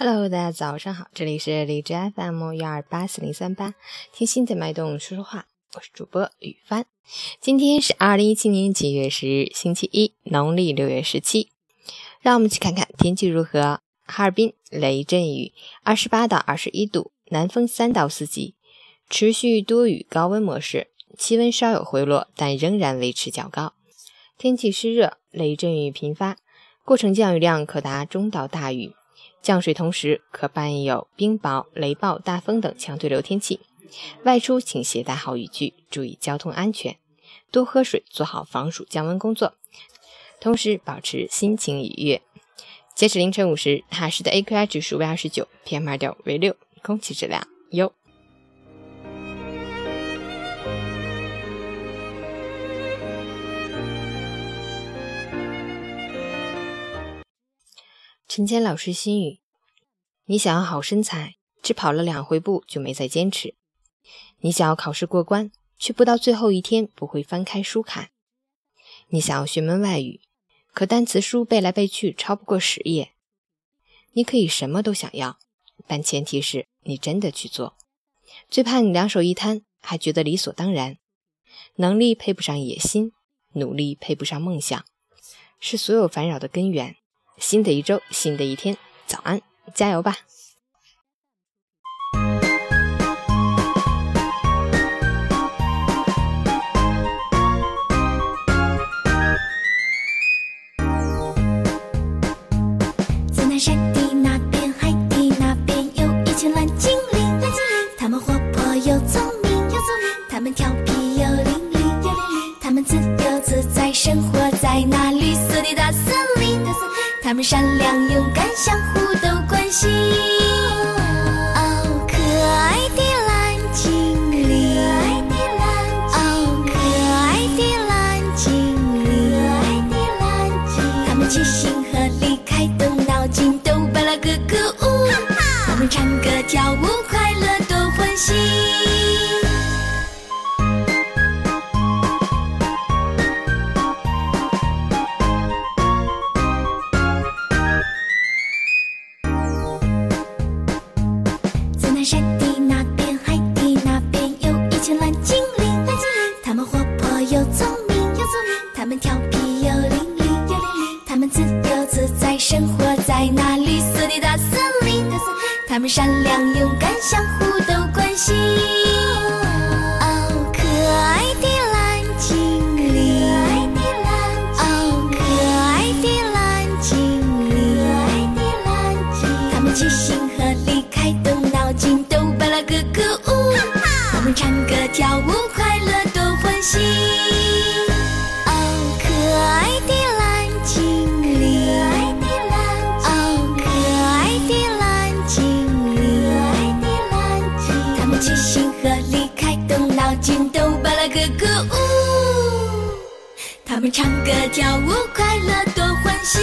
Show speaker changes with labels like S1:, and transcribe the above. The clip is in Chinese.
S1: Hello，大家早上好，这里是荔枝 FM 幺二八四零三八，听心的脉动说说话，我是主播雨帆。今天是二零一七年七月十日，星期一，农历六月十七。让我们去看看天气如何。哈尔滨雷阵雨，二十八到二十一度，南风三到四级，持续多雨高温模式，气温稍有回落，但仍然维持较高。天气湿热，雷阵雨频发，过程降雨量可达中到大雨。降水同时可伴有冰雹、雷暴、大风等强对流天气，外出请携带好雨具，注意交通安全，多喝水，做好防暑降温工作，同时保持心情愉悦。截止凌晨五时，哈市的 AQI 指数为二十九，PM 二点五为六，空气质量优。陈谦老师心语：你想要好身材，只跑了两回步就没再坚持；你想要考试过关，却不到最后一天不会翻开书看；你想要学门外语，可单词书背来背去超不过十页。你可以什么都想要，但前提是你真的去做。最怕你两手一摊，还觉得理所当然。能力配不上野心，努力配不上梦想，是所有烦扰的根源。新的一周，新的一天，早安，加油吧！
S2: 在那山的那边，海的那边，有一群蓝精灵。蓝精灵他们活泼又聪明，又聪明。他们调皮又伶俐，又伶俐。他们自由自在，生活在那绿色的大森林。他们善良勇敢，相互都关心。哦，可爱的蓝精灵，哦，可爱的蓝精灵，可爱的蓝精灵。他们齐心合力，开动脑筋，都巴拉咯咯舞。他们唱歌跳舞，快乐多欢喜。海底那边，海底那边，有一群蓝精灵。蓝精灵他们活泼又聪明，又聪明。他们调皮又灵敏，又伶俐。他们自由自在，生活在那绿色的大森林。他们善良勇敢，相互都关心。都巴拉咯咯舞。他们唱歌跳舞，快乐多欢喜。哦，可爱的蓝精灵，哦，可爱的蓝精灵，他们齐心合力，开动脑筋，都巴拉咯咯舞。他们唱歌跳舞，快乐多欢喜。